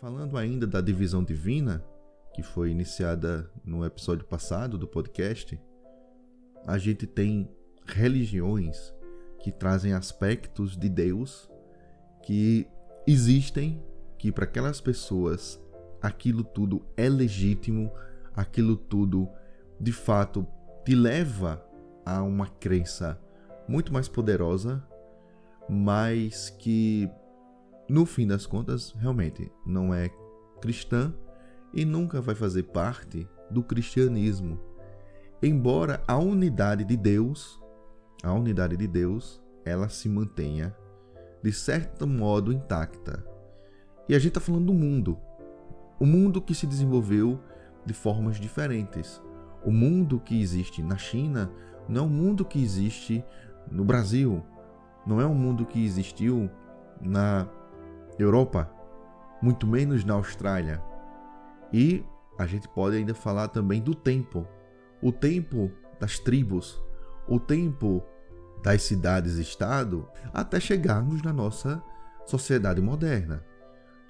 falando ainda da divisão divina, que foi iniciada no episódio passado do podcast, a gente tem religiões que trazem aspectos de Deus que existem, que para aquelas pessoas aquilo tudo é legítimo, aquilo tudo de fato te leva a uma crença muito mais poderosa, mas que no fim das contas realmente não é cristã e nunca vai fazer parte do cristianismo. Embora a unidade de Deus a unidade de Deus ela se mantenha de certo modo intacta. E a gente está falando do mundo. O mundo que se desenvolveu de formas diferentes. O mundo que existe na China não é o mundo que existe no Brasil. Não é o mundo que existiu na Europa, muito menos na Austrália. E a gente pode ainda falar também do tempo. O tempo das tribos, o tempo das cidades-estado até chegarmos na nossa sociedade moderna.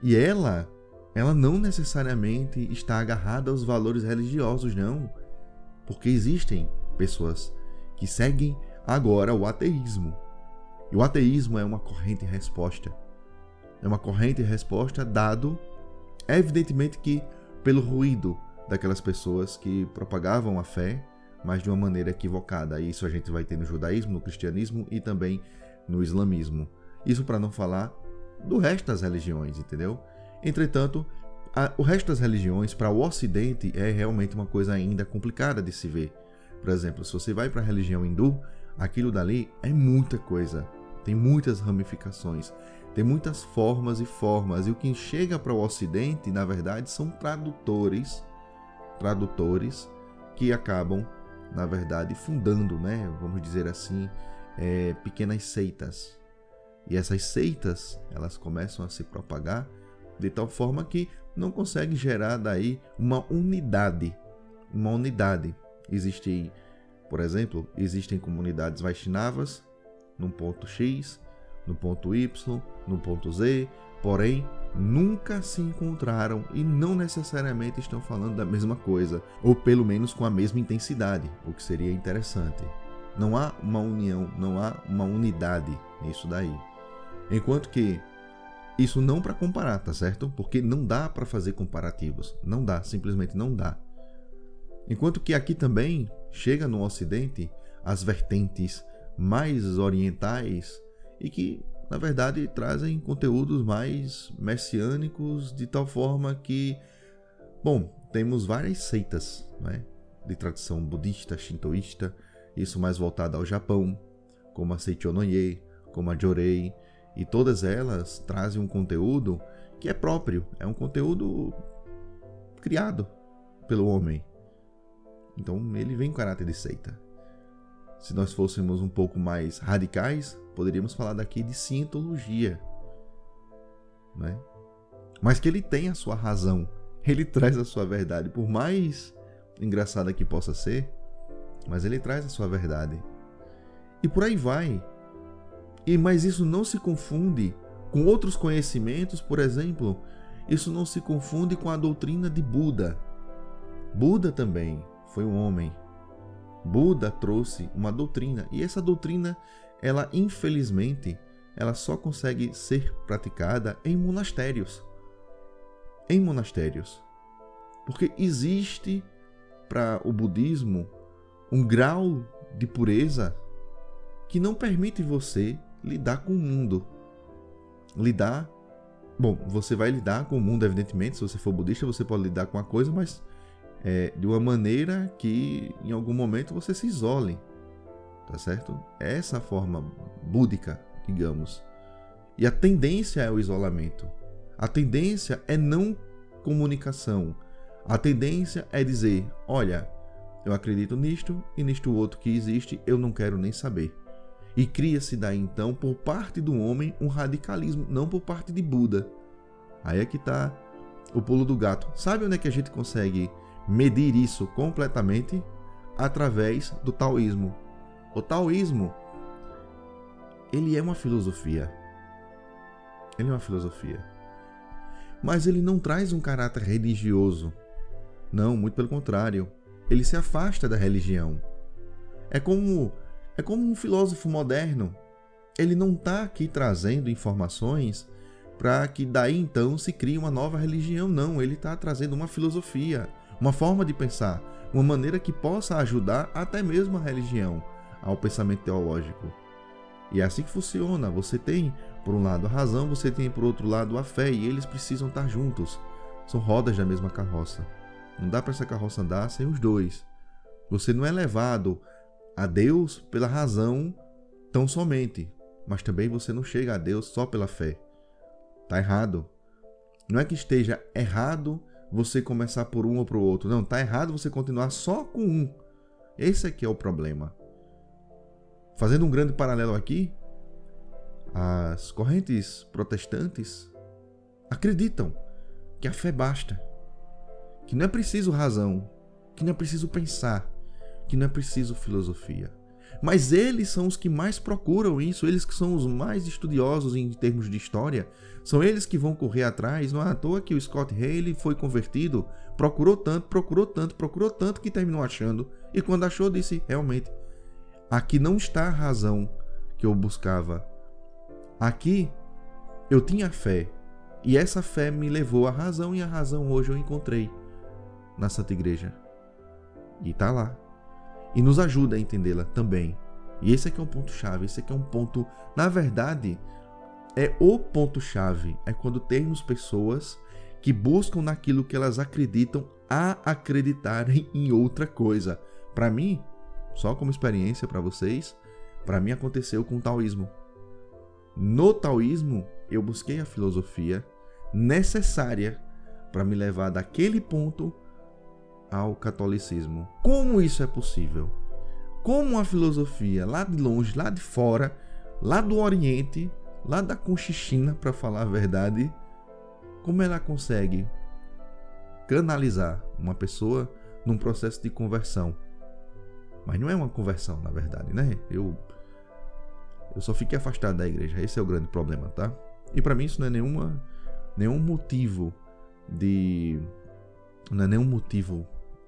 E ela, ela não necessariamente está agarrada aos valores religiosos, não. Porque existem pessoas que seguem agora o ateísmo. E o ateísmo é uma corrente resposta. É uma corrente resposta dado, evidentemente que pelo ruído daquelas pessoas que propagavam a fé mas de uma maneira equivocada. Isso a gente vai ter no judaísmo, no cristianismo e também no islamismo. Isso para não falar do resto das religiões, entendeu? Entretanto, a, o resto das religiões para o Ocidente é realmente uma coisa ainda complicada de se ver. Por exemplo, se você vai para a religião hindu, aquilo dali é muita coisa, tem muitas ramificações, tem muitas formas e formas. E o que chega para o Ocidente, na verdade, são tradutores, tradutores que acabam na verdade, fundando, né, vamos dizer assim, é, pequenas seitas. E essas seitas, elas começam a se propagar de tal forma que não consegue gerar daí uma unidade, uma unidade. Existe, por exemplo, existem comunidades Vaishnavas no ponto X, no ponto Y, no ponto Z, porém nunca se encontraram e não necessariamente estão falando da mesma coisa, ou pelo menos com a mesma intensidade, o que seria interessante. Não há uma união, não há uma unidade nisso daí. Enquanto que isso não para comparar, tá certo? Porque não dá para fazer comparativos, não dá, simplesmente não dá. Enquanto que aqui também chega no ocidente as vertentes mais orientais e que na verdade trazem conteúdos mais messiânicos de tal forma que, bom, temos várias seitas né, de tradição budista, shintoísta, isso mais voltada ao Japão, como a Seichonoye, como a Jorei, e todas elas trazem um conteúdo que é próprio, é um conteúdo criado pelo homem. Então ele vem em caráter de seita. Se nós fôssemos um pouco mais radicais, Poderíamos falar daqui de cientologia. Né? Mas que ele tem a sua razão, ele traz a sua verdade, por mais engraçada que possa ser, mas ele traz a sua verdade. E por aí vai. E mas isso não se confunde com outros conhecimentos, por exemplo, isso não se confunde com a doutrina de Buda. Buda também foi um homem. Buda trouxe uma doutrina, e essa doutrina ela infelizmente, ela só consegue ser praticada em monastérios. Em monastérios. Porque existe para o budismo um grau de pureza que não permite você lidar com o mundo. Lidar. Bom, você vai lidar com o mundo, evidentemente. Se você for budista, você pode lidar com a coisa, mas é, de uma maneira que em algum momento você se isole tá certo? É essa forma búdica, digamos. E a tendência é o isolamento. A tendência é não comunicação. A tendência é dizer: olha, eu acredito nisto e nisto outro que existe, eu não quero nem saber. E cria-se daí então, por parte do homem, um radicalismo, não por parte de Buda. Aí é que está o pulo do gato. Sabe onde é que a gente consegue medir isso completamente? Através do taoísmo. O taoísmo, ele é uma filosofia. Ele é uma filosofia. mas ele não traz um caráter religioso. Não, muito pelo contrário. Ele se afasta da religião. É como é como um filósofo moderno. Ele não está aqui trazendo informações para que daí então se crie uma nova religião. Não, ele está trazendo uma filosofia, uma forma de pensar, uma maneira que possa ajudar até mesmo a religião ao pensamento teológico. E é assim que funciona. Você tem, por um lado, a razão, você tem, por outro lado, a fé, e eles precisam estar juntos. São rodas da mesma carroça. Não dá para essa carroça andar sem os dois. Você não é levado a Deus pela razão tão somente, mas também você não chega a Deus só pela fé. Tá errado. Não é que esteja errado você começar por um ou por outro. Não, tá errado você continuar só com um. Esse aqui é o problema. Fazendo um grande paralelo aqui, as correntes protestantes acreditam que a fé basta, que não é preciso razão, que não é preciso pensar, que não é preciso filosofia. Mas eles são os que mais procuram isso, eles que são os mais estudiosos em termos de história, são eles que vão correr atrás. Não é à toa que o Scott Haley foi convertido, procurou tanto, procurou tanto, procurou tanto que terminou achando, e quando achou disse: realmente, aqui não está a razão que eu buscava. Aqui eu tinha fé, e essa fé me levou à razão, e a razão hoje eu encontrei na Santa Igreja. E está lá e nos ajuda a entendê-la também. E esse aqui é um ponto chave, esse aqui é um ponto, na verdade, é o ponto chave, é quando temos pessoas que buscam naquilo que elas acreditam a acreditarem em outra coisa. Para mim, só como experiência para vocês, para mim aconteceu com o taoísmo. No taoísmo, eu busquei a filosofia necessária para me levar daquele ponto ao catolicismo. Como isso é possível? Como a filosofia lá de longe, lá de fora, lá do Oriente, lá da Conchichina, para falar a verdade, como ela consegue canalizar uma pessoa num processo de conversão? Mas não é uma conversão, na verdade, né? Eu eu só fiquei afastado da igreja. Esse é o grande problema, tá? E para mim isso não é nenhuma nenhum motivo de não é nenhum motivo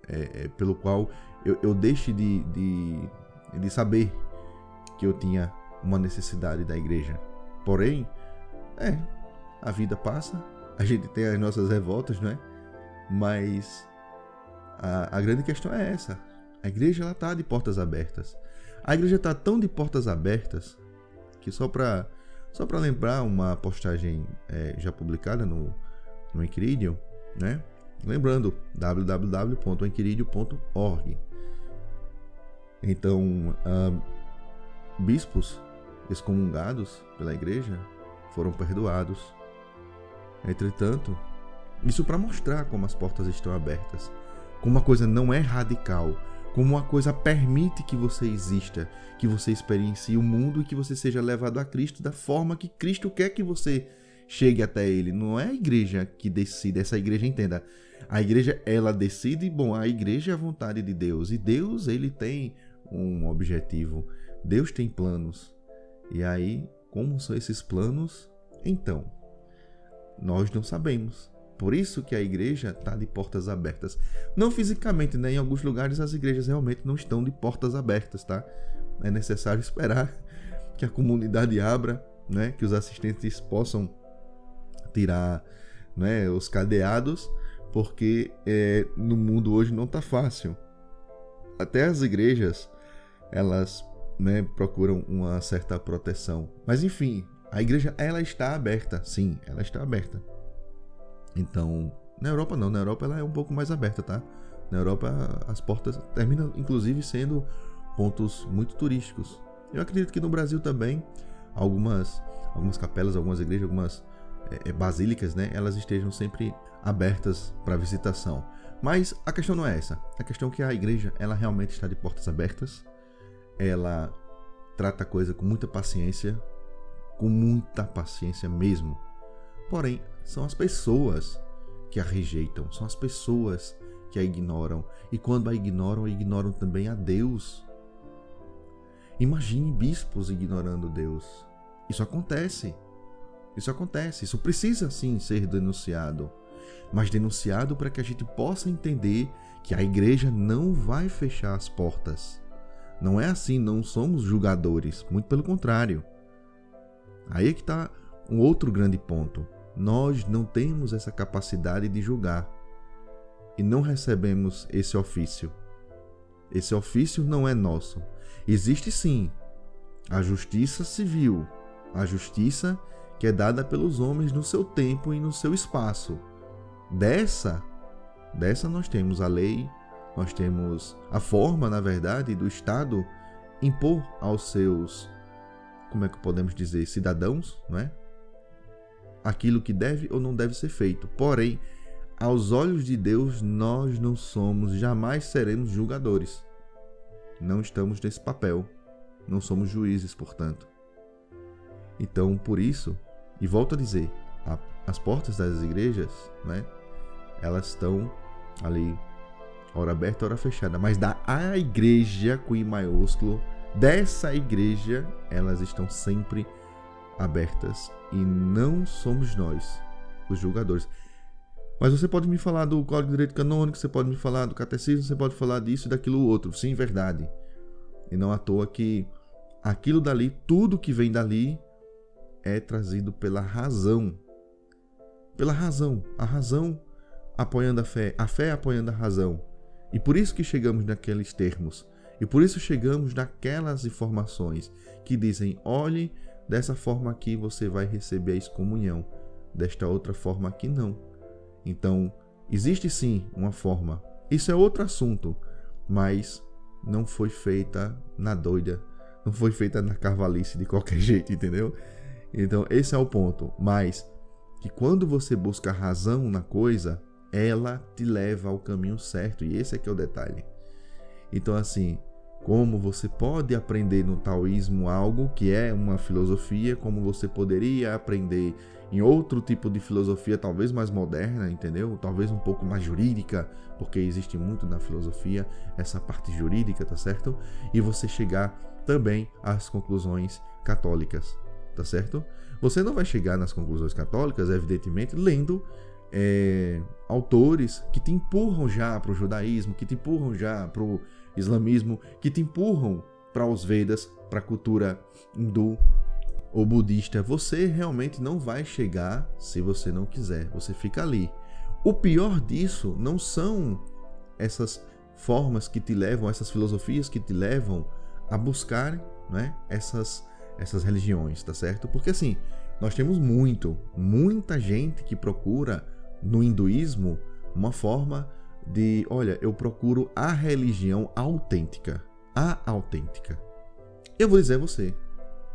é, é, pelo qual eu, eu deixe de, de, de saber que eu tinha uma necessidade da igreja. Porém, é, a vida passa, a gente tem as nossas revoltas, não é? Mas a, a grande questão é essa. A igreja ela tá de portas abertas. A igreja está tão de portas abertas que só para só para lembrar uma postagem é, já publicada no no né? Lembrando, www.enquiridio.org. Então, uh, bispos excomungados pela igreja foram perdoados. Entretanto, isso para mostrar como as portas estão abertas, como a coisa não é radical, como uma coisa permite que você exista, que você experiencie o mundo e que você seja levado a Cristo da forma que Cristo quer que você chegue até ele. Não é a igreja que decide, essa igreja entenda. A igreja, ela decide, bom, a igreja é a vontade de Deus. E Deus, ele tem um objetivo. Deus tem planos. E aí, como são esses planos? Então, nós não sabemos. Por isso que a igreja está de portas abertas. Não fisicamente, né? Em alguns lugares as igrejas realmente não estão de portas abertas, tá? É necessário esperar que a comunidade abra, né? Que os assistentes possam tirar né, os cadeados porque é, no mundo hoje não está fácil. Até as igrejas elas né, procuram uma certa proteção. Mas enfim, a igreja ela está aberta, sim, ela está aberta. Então, na Europa não, na Europa ela é um pouco mais aberta, tá? Na Europa as portas terminam inclusive sendo pontos muito turísticos. Eu acredito que no Brasil também algumas algumas capelas, algumas igrejas, algumas é basílicas, né, elas estejam sempre abertas para visitação. Mas a questão não é essa. A questão é que a igreja, ela realmente está de portas abertas. Ela trata a coisa com muita paciência, com muita paciência mesmo. Porém, são as pessoas que a rejeitam, são as pessoas que a ignoram. E quando a ignoram, ignoram também a Deus. Imagine bispos ignorando Deus. Isso acontece. Isso acontece, isso precisa sim ser denunciado. Mas denunciado para que a gente possa entender que a igreja não vai fechar as portas. Não é assim, não somos julgadores, muito pelo contrário. Aí é que está um outro grande ponto. Nós não temos essa capacidade de julgar e não recebemos esse ofício. Esse ofício não é nosso. Existe sim a justiça civil, a justiça que é dada pelos homens no seu tempo e no seu espaço. Dessa, dessa nós temos a lei, nós temos a forma, na verdade, do Estado impor aos seus, como é que podemos dizer, cidadãos, não é? Aquilo que deve ou não deve ser feito. Porém, aos olhos de Deus, nós não somos, jamais seremos julgadores. Não estamos nesse papel. Não somos juízes, portanto. Então, por isso, e volto a dizer, a, as portas das igrejas, né, elas estão ali, hora aberta, hora fechada. Mas da a igreja com I maiúsculo, dessa igreja, elas estão sempre abertas. E não somos nós os julgadores. Mas você pode me falar do Código de Direito Canônico, você pode me falar do Catecismo, você pode falar disso e daquilo outro. Sim, verdade. E não à toa que aquilo dali, tudo que vem dali, é trazido pela razão. Pela razão. A razão apoiando a fé, a fé apoiando a razão. E por isso que chegamos naqueles termos. E por isso chegamos naquelas informações que dizem: olhe, dessa forma aqui você vai receber a excomunhão, desta outra forma aqui não. Então, existe sim uma forma. Isso é outro assunto, mas não foi feita na doida, não foi feita na carvalice de qualquer jeito, entendeu? Então, esse é o ponto. Mas que quando você busca razão na coisa, ela te leva ao caminho certo, e esse é que é o detalhe. Então, assim, como você pode aprender no taoísmo algo que é uma filosofia, como você poderia aprender em outro tipo de filosofia, talvez mais moderna, entendeu? Talvez um pouco mais jurídica, porque existe muito na filosofia essa parte jurídica, tá certo? E você chegar também às conclusões católicas, tá certo? Você não vai chegar nas conclusões católicas, evidentemente, lendo é, autores que te empurram já para o judaísmo, que te empurram já para o islamismo, que te empurram para os Vedas, para a cultura hindu ou budista. Você realmente não vai chegar se você não quiser. Você fica ali. O pior disso não são essas formas que te levam, essas filosofias que te levam a buscar né, essas, essas religiões, tá certo? Porque assim, nós temos muito, muita gente que procura no hinduísmo uma forma de, olha, eu procuro a religião autêntica, a autêntica. Eu vou dizer a você,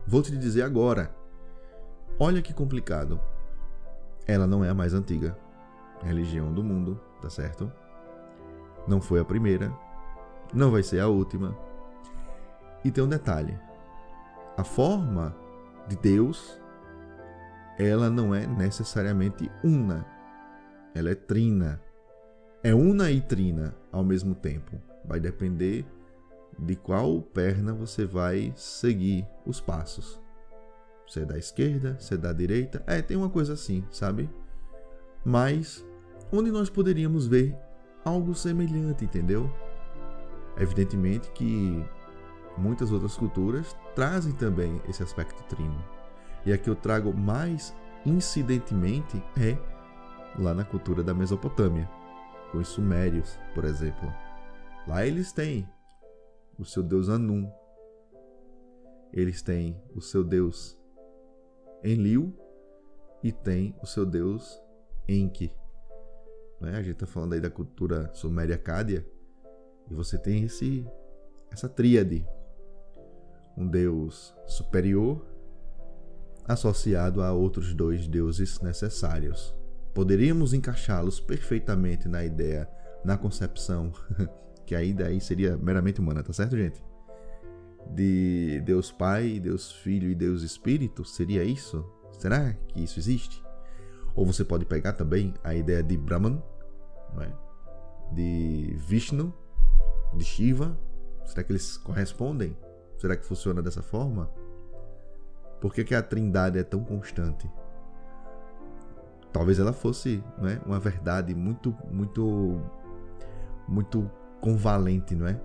vou te dizer agora. Olha que complicado. Ela não é a mais antiga religião do mundo, tá certo? Não foi a primeira, não vai ser a última. E tem um detalhe: a forma de Deus, ela não é necessariamente una, ela é trina. É una e trina ao mesmo tempo. Vai depender de qual perna você vai seguir os passos. Se é da esquerda, se é da direita. É, tem uma coisa assim, sabe? Mas onde nós poderíamos ver algo semelhante, entendeu? Evidentemente que muitas outras culturas trazem também esse aspecto trino. E a que eu trago mais incidentemente é lá na cultura da Mesopotâmia, com os sumérios, por exemplo. Lá eles têm o seu deus Anum. Eles têm o seu deus Enlil e tem o seu deus Enki. Né? A gente está falando aí da cultura suméria Cádia e você tem esse essa tríade, um deus superior associado a outros dois deuses necessários, poderíamos encaixá-los perfeitamente na ideia, na concepção, que aí seria meramente humana, tá certo, gente? De Deus Pai, Deus Filho e Deus Espírito, seria isso? Será que isso existe? Ou você pode pegar também a ideia de Brahman, é? de Vishnu, de Shiva. Será que eles correspondem? Será que funciona dessa forma? Por que, que a trindade é tão constante? talvez ela fosse né, uma verdade muito, muito, muito convalente, não é?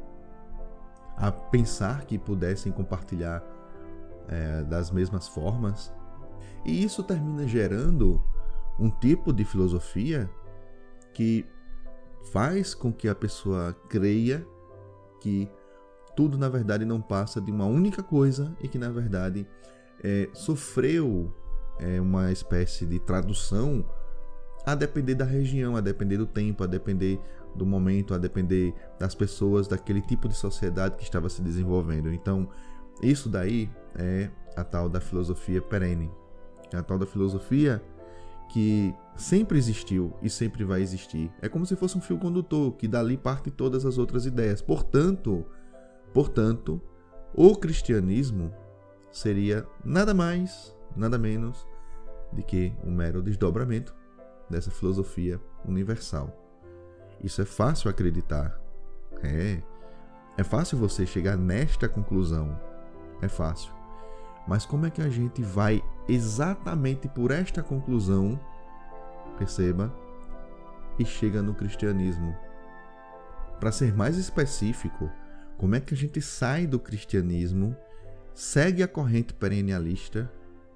A pensar que pudessem compartilhar é, das mesmas formas. E isso termina gerando um tipo de filosofia que faz com que a pessoa creia que tudo na verdade não passa de uma única coisa e que na verdade é, sofreu é, uma espécie de tradução a depender da região, a depender do tempo, a depender do momento, a depender das pessoas, daquele tipo de sociedade que estava se desenvolvendo. Então, isso daí é a tal da filosofia perene, é a tal da filosofia que sempre existiu e sempre vai existir. É como se fosse um fio condutor que dali parte todas as outras ideias. Portanto, portanto, o cristianismo seria nada mais, nada menos de que um mero desdobramento dessa filosofia universal. Isso é fácil acreditar. É. É fácil você chegar nesta conclusão. É fácil. Mas como é que a gente vai exatamente por esta conclusão, perceba, e chega no cristianismo? Para ser mais específico, como é que a gente sai do cristianismo, segue a corrente perennialista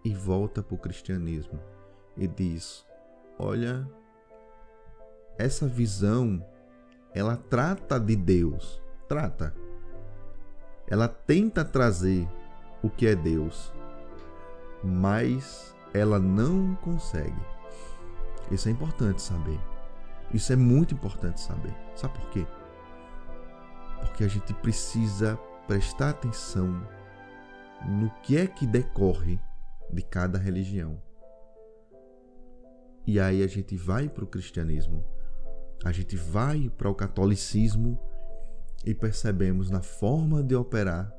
e volta para o cristianismo e diz: Olha, essa visão ela trata de Deus, trata. Ela tenta trazer o que é Deus, mas ela não consegue. Isso é importante saber. Isso é muito importante saber. Sabe por quê? Porque a gente precisa prestar atenção no que é que decorre de cada religião. E aí a gente vai para o cristianismo, a gente vai para o catolicismo e percebemos na forma de operar,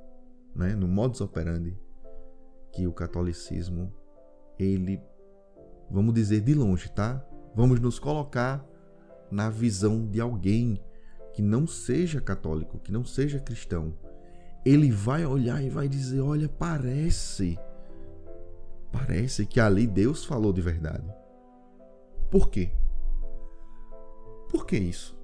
né, no modus operandi, que o catolicismo, ele, vamos dizer de longe, tá? Vamos nos colocar na visão de alguém que não seja católico, que não seja cristão. Ele vai olhar e vai dizer: Olha, parece, parece que ali Deus falou de verdade. Por quê? Por que isso?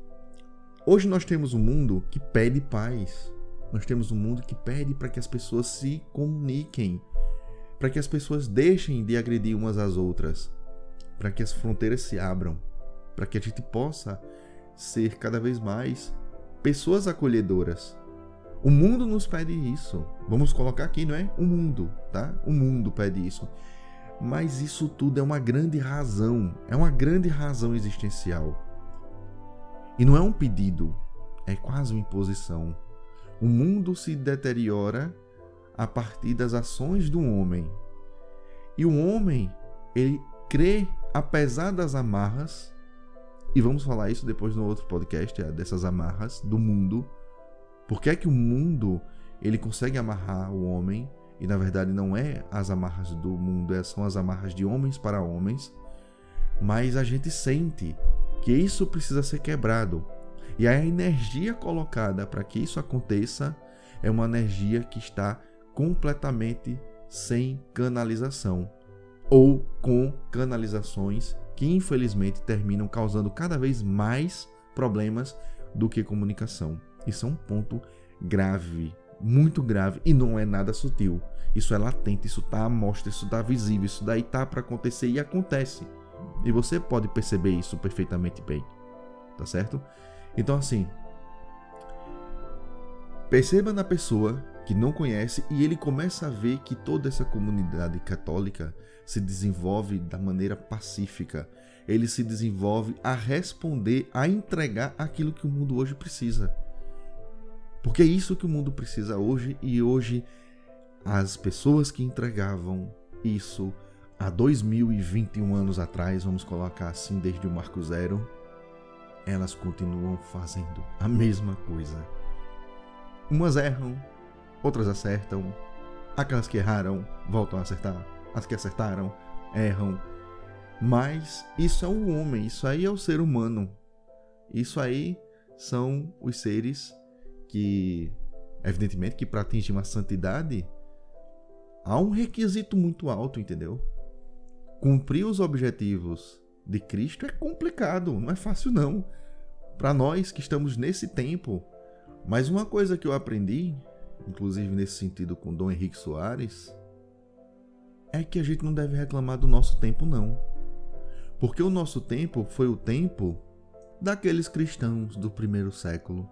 Hoje nós temos um mundo que pede paz. Nós temos um mundo que pede para que as pessoas se comuniquem, para que as pessoas deixem de agredir umas às outras, para que as fronteiras se abram, para que a gente possa ser cada vez mais pessoas acolhedoras. O mundo nos pede isso. Vamos colocar aqui, não é? O mundo, tá? O mundo pede isso. Mas isso tudo é uma grande razão, é uma grande razão existencial. E não é um pedido, é quase uma imposição. O mundo se deteriora a partir das ações do homem. E o homem, ele crê, apesar das amarras, e vamos falar isso depois no outro podcast, é, dessas amarras do mundo. Por que é que o mundo ele consegue amarrar o homem e na verdade não é as amarras do mundo, é, são as amarras de homens para homens, mas a gente sente que isso precisa ser quebrado. E a energia colocada para que isso aconteça é uma energia que está completamente sem canalização ou com canalizações que infelizmente terminam causando cada vez mais problemas do que comunicação. Isso é um ponto grave muito grave e não é nada sutil. Isso é latente, isso está à mostra, isso está visível, isso daí tá para acontecer e acontece. E você pode perceber isso perfeitamente bem. Tá certo? Então assim, perceba na pessoa que não conhece e ele começa a ver que toda essa comunidade católica se desenvolve da maneira pacífica. Ele se desenvolve a responder, a entregar aquilo que o mundo hoje precisa. Porque é isso que o mundo precisa hoje e hoje as pessoas que entregavam isso há 2021 anos atrás, vamos colocar assim desde o marco zero, elas continuam fazendo a mesma coisa. Umas erram, outras acertam, aquelas que erraram voltam a acertar, as que acertaram erram. Mas isso é o homem, isso aí é o ser humano. Isso aí são os seres que, evidentemente, que para atingir uma santidade há um requisito muito alto, entendeu? Cumprir os objetivos de Cristo é complicado, não é fácil não. Para nós que estamos nesse tempo. Mas uma coisa que eu aprendi, inclusive nesse sentido com Dom Henrique Soares, é que a gente não deve reclamar do nosso tempo não. Porque o nosso tempo foi o tempo daqueles cristãos do primeiro século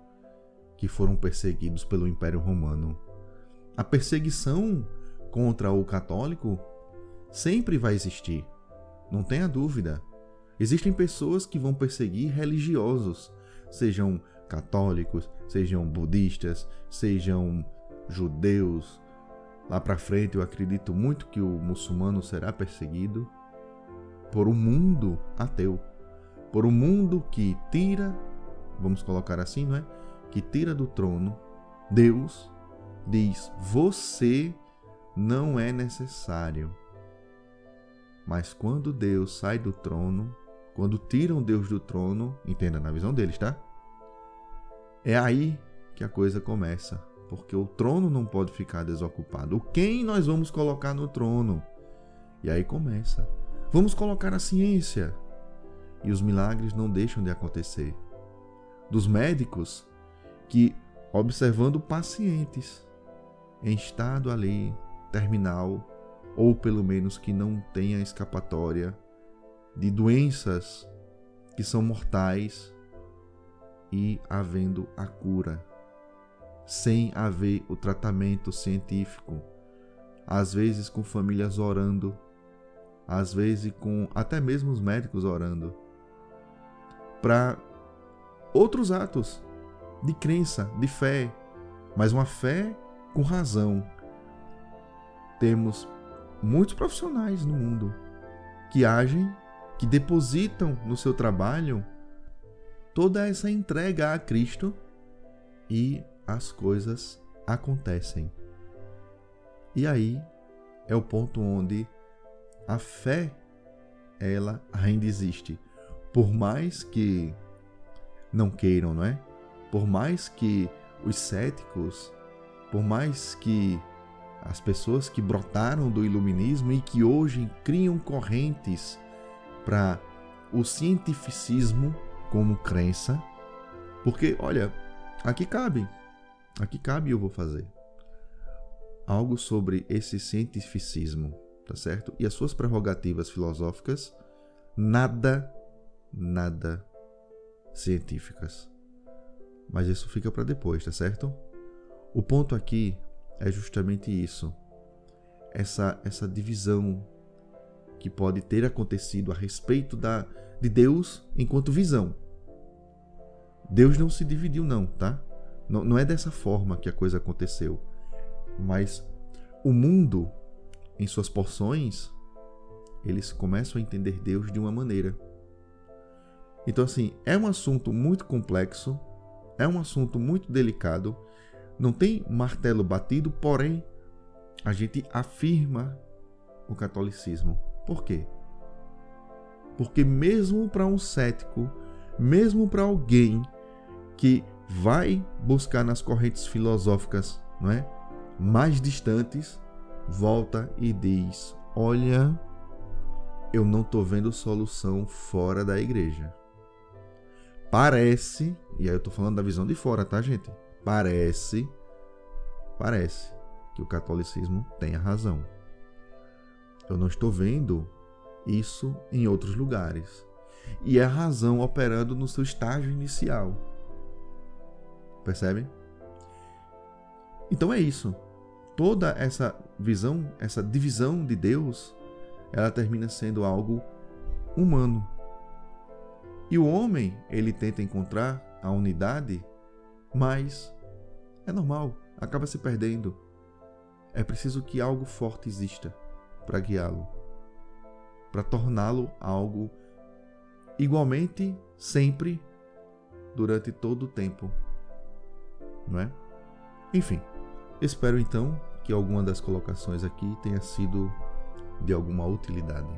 que foram perseguidos pelo Império Romano. A perseguição contra o católico sempre vai existir, não tenha dúvida. Existem pessoas que vão perseguir religiosos, sejam católicos, sejam budistas, sejam judeus. Lá para frente eu acredito muito que o muçulmano será perseguido por um mundo ateu, por um mundo que tira, vamos colocar assim, não é? Que tira do trono Deus diz: "Você não é necessário". Mas quando Deus sai do trono, quando tiram Deus do trono, entenda na visão deles, tá? É aí que a coisa começa, porque o trono não pode ficar desocupado. Quem nós vamos colocar no trono? E aí começa. Vamos colocar a ciência. E os milagres não deixam de acontecer. Dos médicos que, observando pacientes em estado ali terminal, ou pelo menos que não tenha escapatória, de doenças que são mortais e havendo a cura, sem haver o tratamento científico, às vezes com famílias orando, às vezes com até mesmo os médicos orando, para outros atos de crença, de fé, mas uma fé com razão. Temos muitos profissionais no mundo que agem que depositam no seu trabalho toda essa entrega a Cristo e as coisas acontecem. E aí é o ponto onde a fé ela ainda existe. Por mais que não queiram, não é? Por mais que os céticos, por mais que as pessoas que brotaram do iluminismo e que hoje criam correntes para o cientificismo como crença, porque olha, aqui cabe, aqui cabe eu vou fazer algo sobre esse cientificismo, tá certo? E as suas prerrogativas filosóficas, nada, nada científicas. Mas isso fica para depois, tá certo? O ponto aqui é justamente isso. Essa essa divisão que pode ter acontecido a respeito da, de Deus enquanto visão. Deus não se dividiu, não, tá? Não, não é dessa forma que a coisa aconteceu. Mas o mundo, em suas porções, eles começam a entender Deus de uma maneira. Então, assim, é um assunto muito complexo, é um assunto muito delicado, não tem martelo batido, porém, a gente afirma o catolicismo. Por quê? Porque mesmo para um cético, mesmo para alguém que vai buscar nas correntes filosóficas, não é? Mais distantes, volta e diz: "Olha, eu não estou vendo solução fora da igreja. Parece, e aí eu estou falando da visão de fora, tá, gente? Parece, parece que o catolicismo tem a razão. Eu não estou vendo isso em outros lugares. E é a razão operando no seu estágio inicial. Percebem? Então é isso. Toda essa visão, essa divisão de Deus, ela termina sendo algo humano. E o homem, ele tenta encontrar a unidade, mas é normal, acaba se perdendo. É preciso que algo forte exista para guiá-lo, para torná-lo algo igualmente sempre durante todo o tempo, não é? Enfim, espero então que alguma das colocações aqui tenha sido de alguma utilidade.